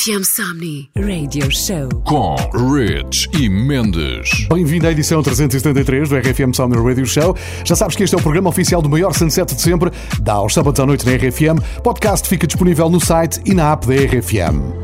RFM Somni Radio Show com Rich e Mendes. Bem-vindo à edição 373 do RFM Somni Radio Show. Já sabes que este é o programa oficial do maior sunset de sempre, dá aos sábados à noite na RFM. Podcast fica disponível no site e na app da RFM.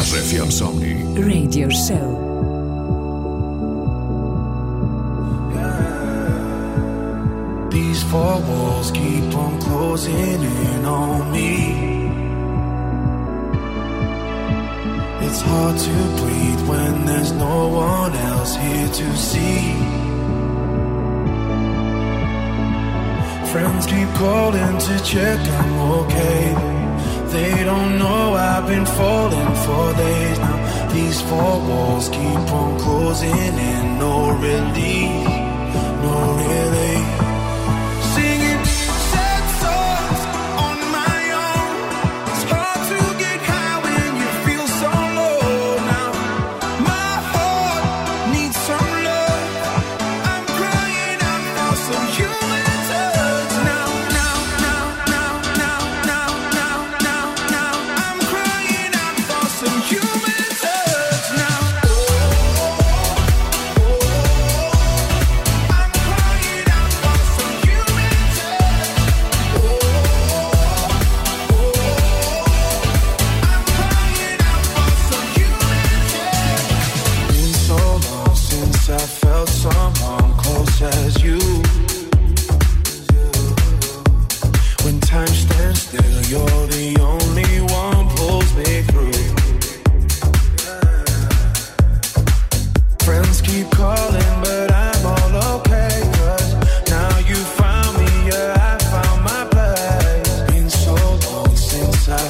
RFM Somnii Radio Show These four walls keep on closing in on me. It's hard to breathe when there's no one else here to see. Friends keep calling to check I'm okay. They don't know I've been falling for days now. These four walls keep on closing in, no relief.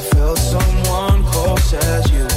felt someone close as you.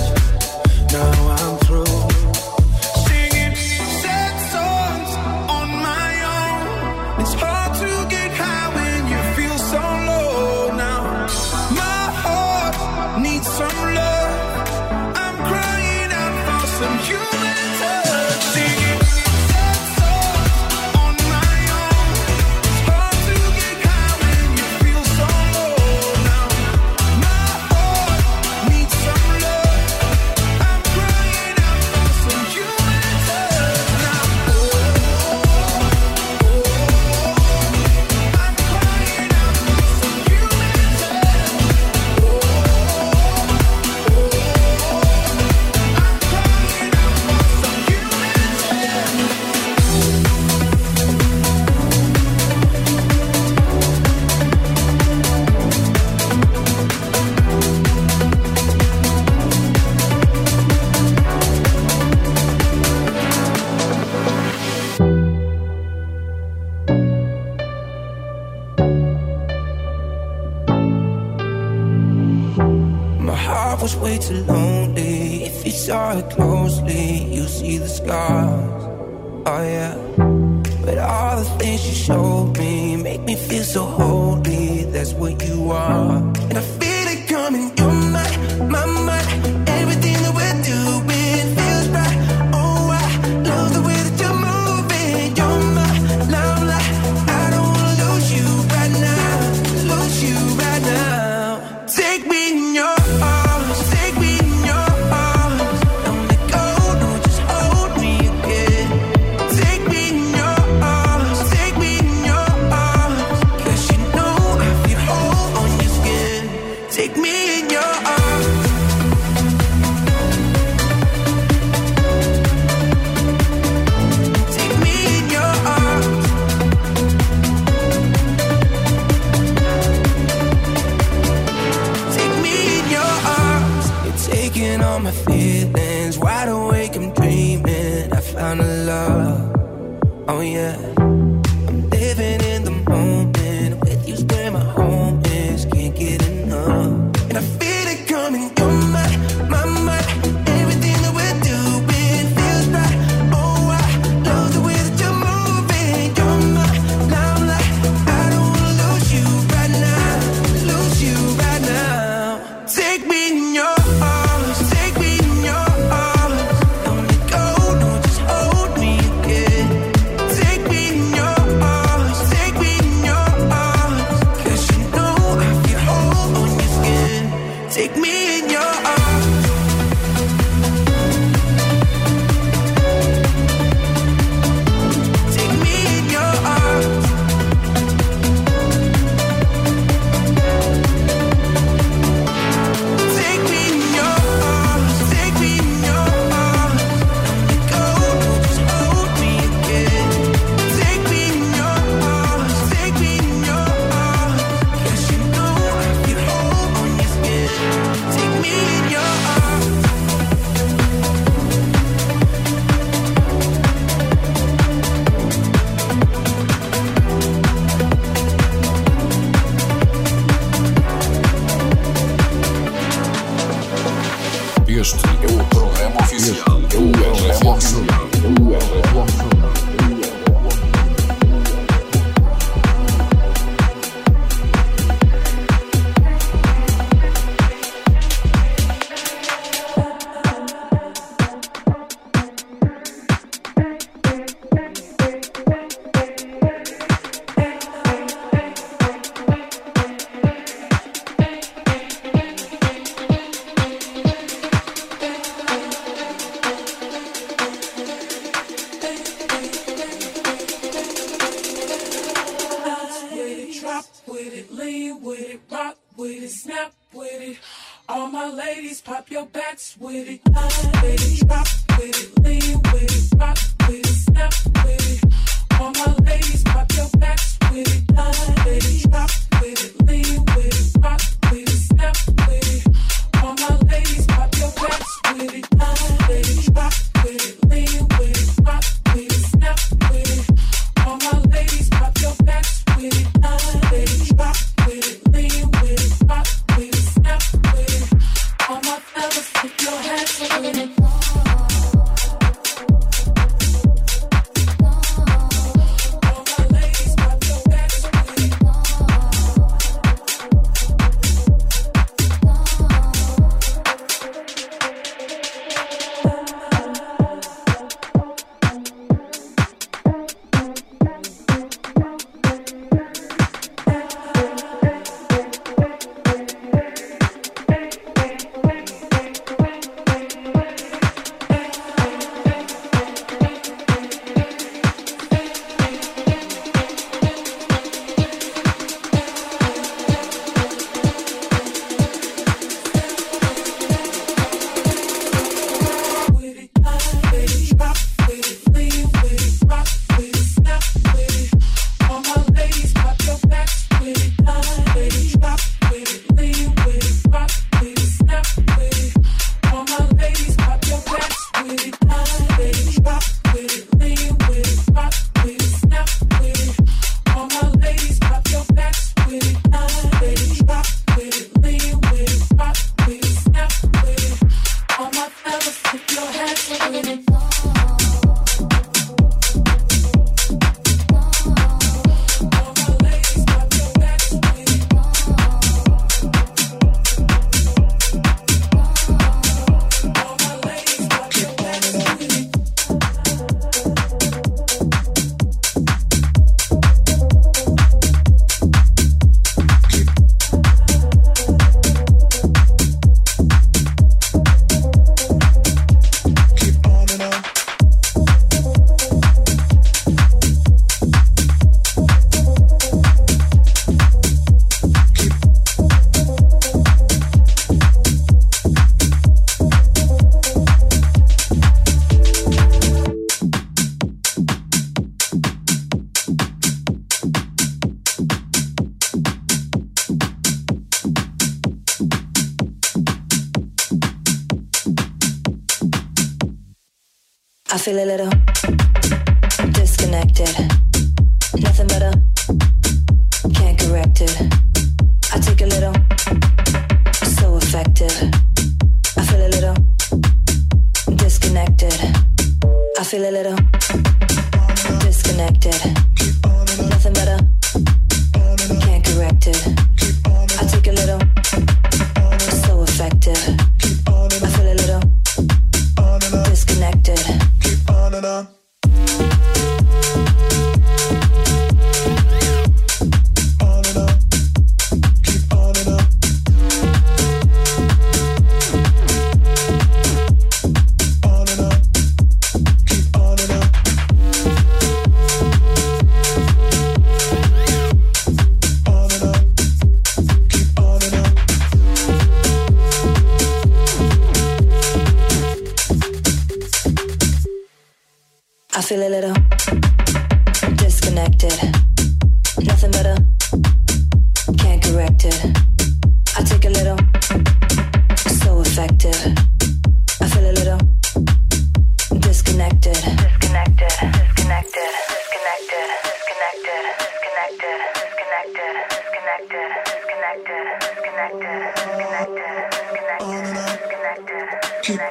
feel a little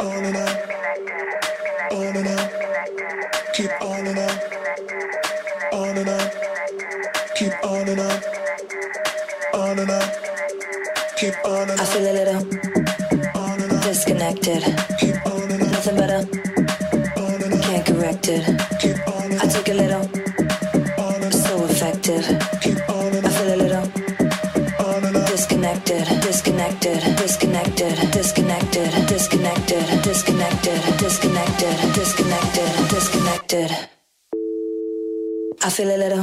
Keep on and on. Keep on and on. Keep on and on. I feel a little disconnected. Nothing better. Can't correct it. feel a little.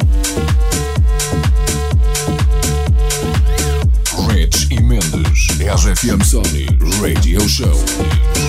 Rich e Mendes, RFM Sony Radio Show.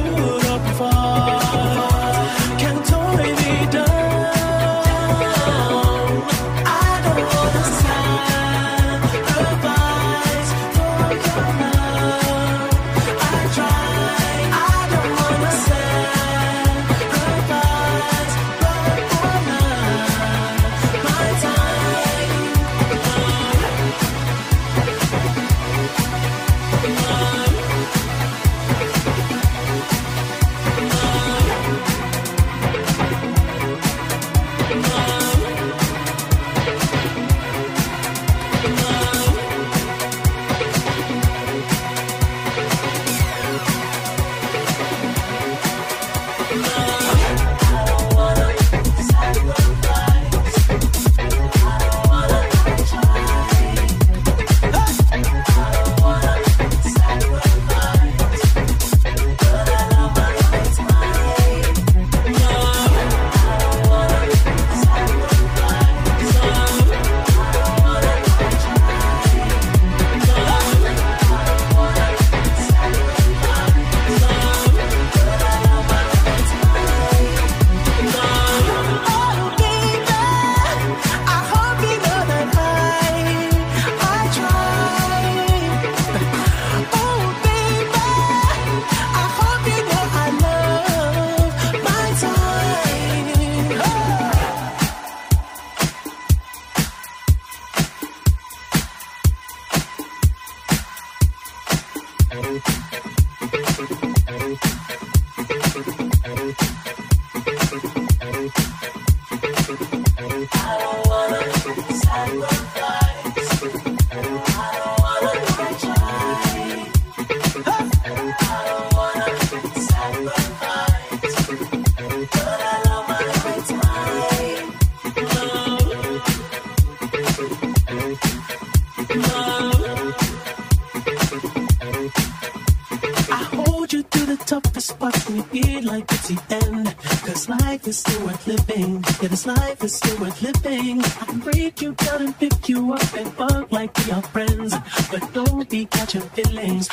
life is still worth living. I can break you down and pick you up and fuck like we are friends. But don't be catching feelings.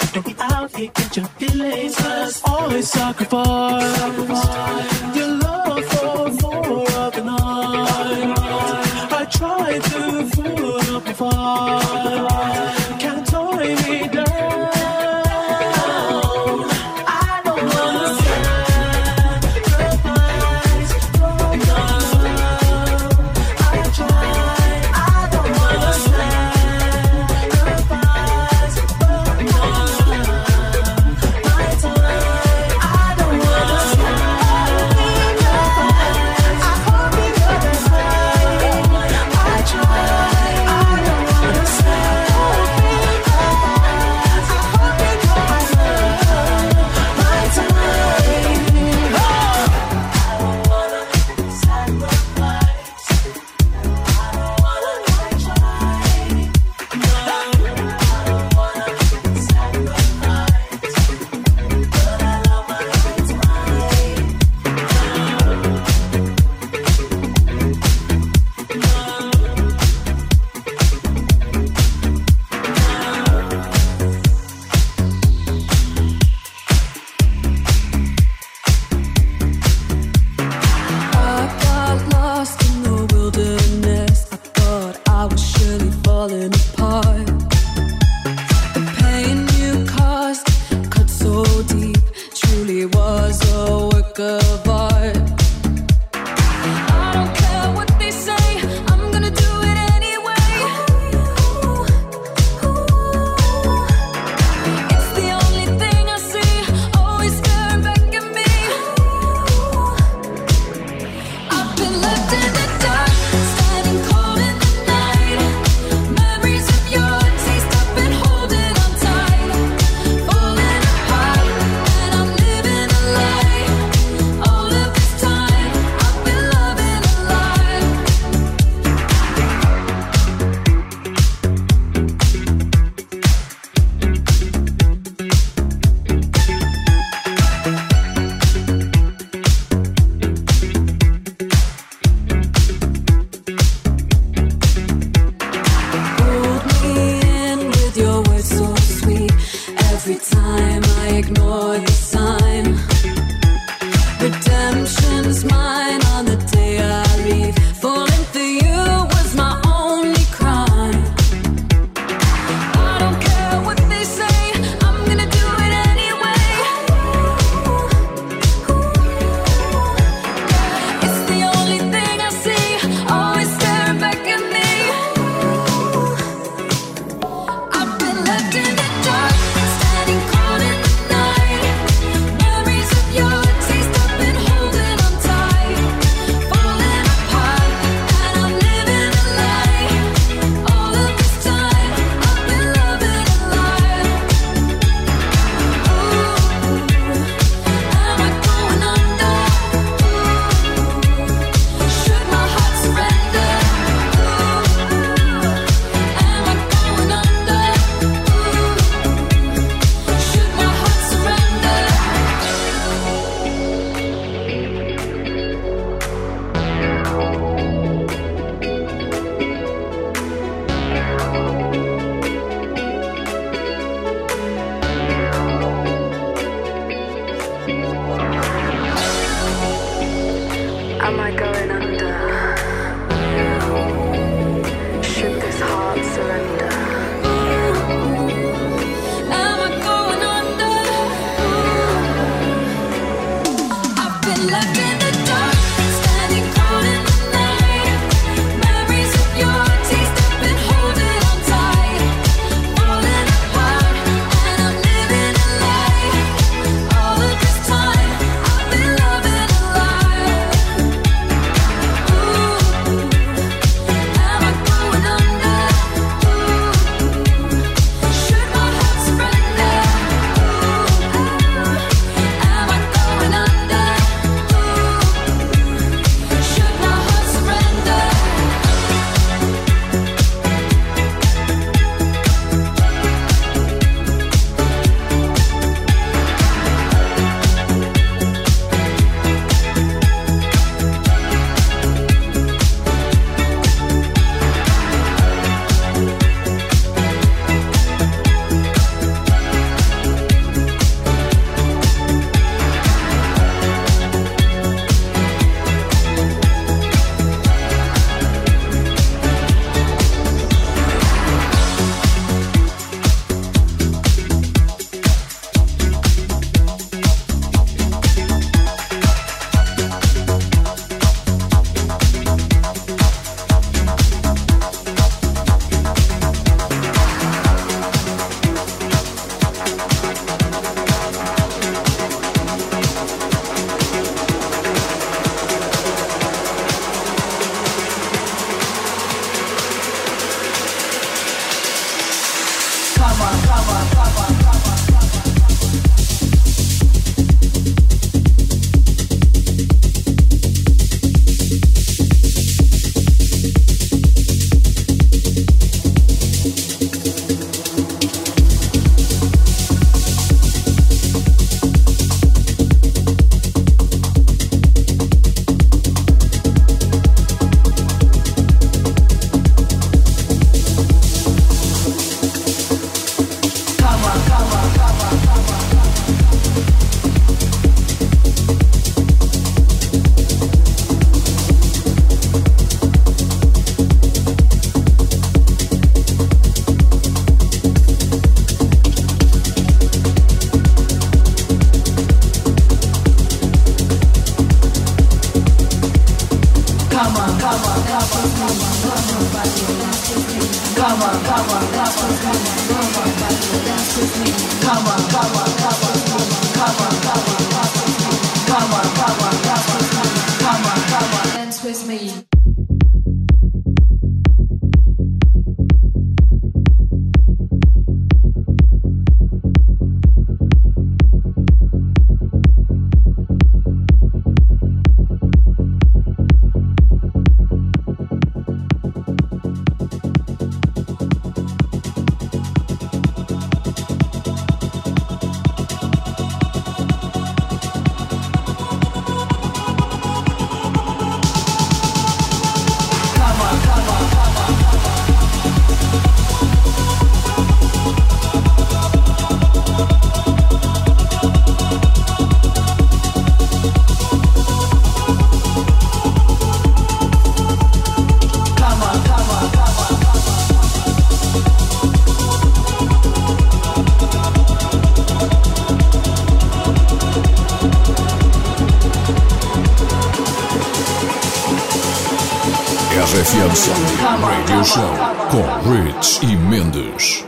Sony Radio Show com Rich e Mendes.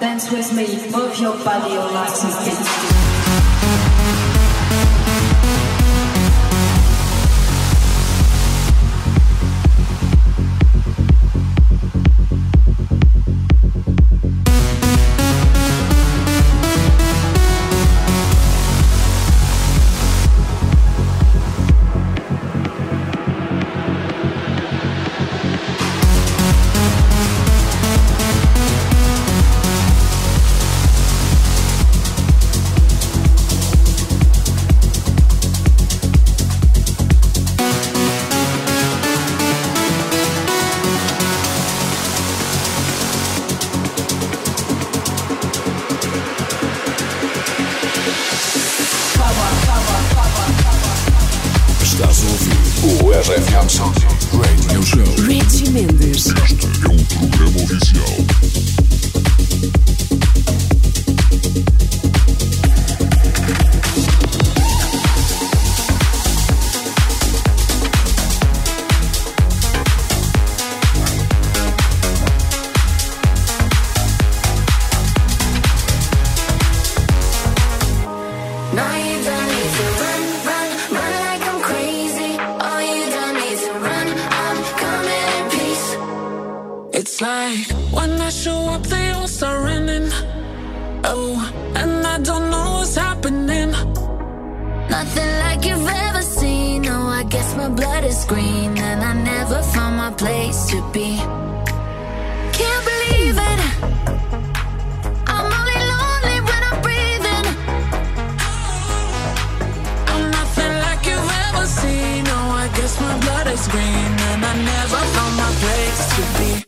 Dance with me, move your body, your life, you It's like when I show up, they all start running. Oh, and I don't know what's happening. Nothing like you've ever seen. Oh, I guess my blood is green, and I never found my place to be. Can't believe it. I'm only lonely when I'm breathing. I'm nothing like you've ever seen. Oh, I guess my blood is green, and I never found my place to be.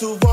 To walk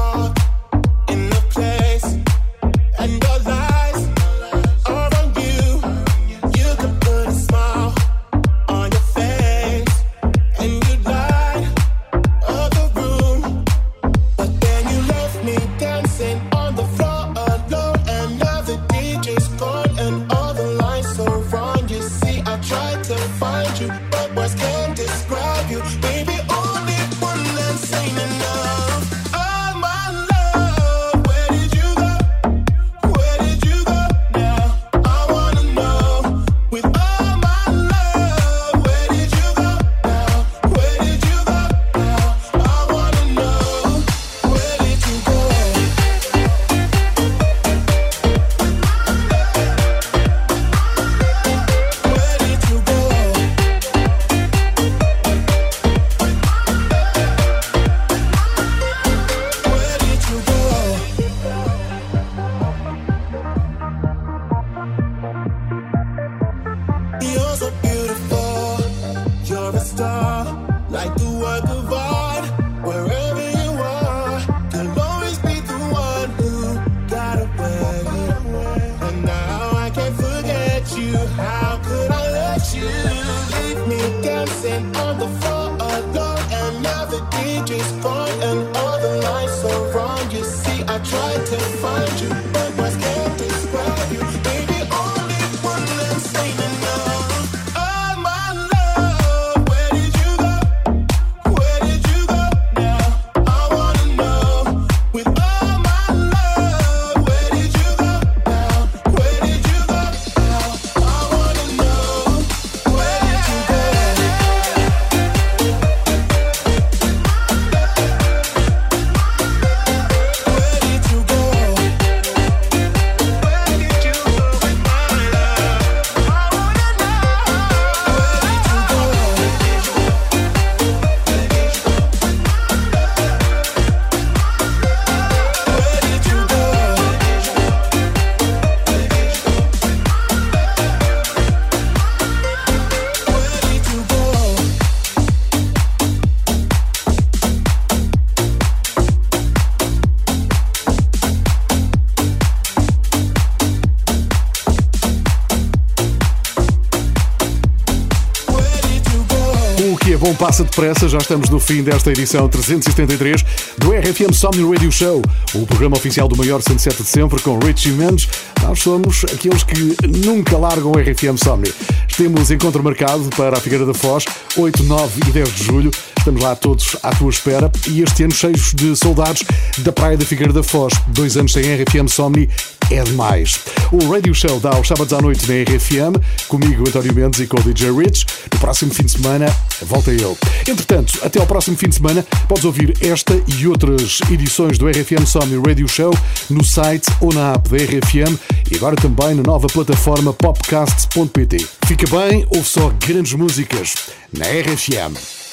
passa depressa, já estamos no fim desta edição 373 do RFM Somni Radio Show, o programa oficial do maior sunset de sempre com Richie Mendes. Nós somos aqueles que nunca largam o RFM Somni. Temos encontro marcado para a Figueira da Foz, 8, 9 e 10 de julho. Estamos lá todos à tua espera e este ano cheios de saudades da Praia da Figueira da Foz. Dois anos sem RFM Somni é demais. O Radio Show dá aos sábados à noite na RFM, comigo, António Mendes e com o DJ Rich. No próximo fim de semana, volta eu. Entretanto, até ao próximo fim de semana, podes ouvir esta e outras edições do RFM Somni Radio Show no site ou na app da RFM e agora também na nova plataforma popcasts.pt. Fica bem, ouve só grandes músicas na RFM.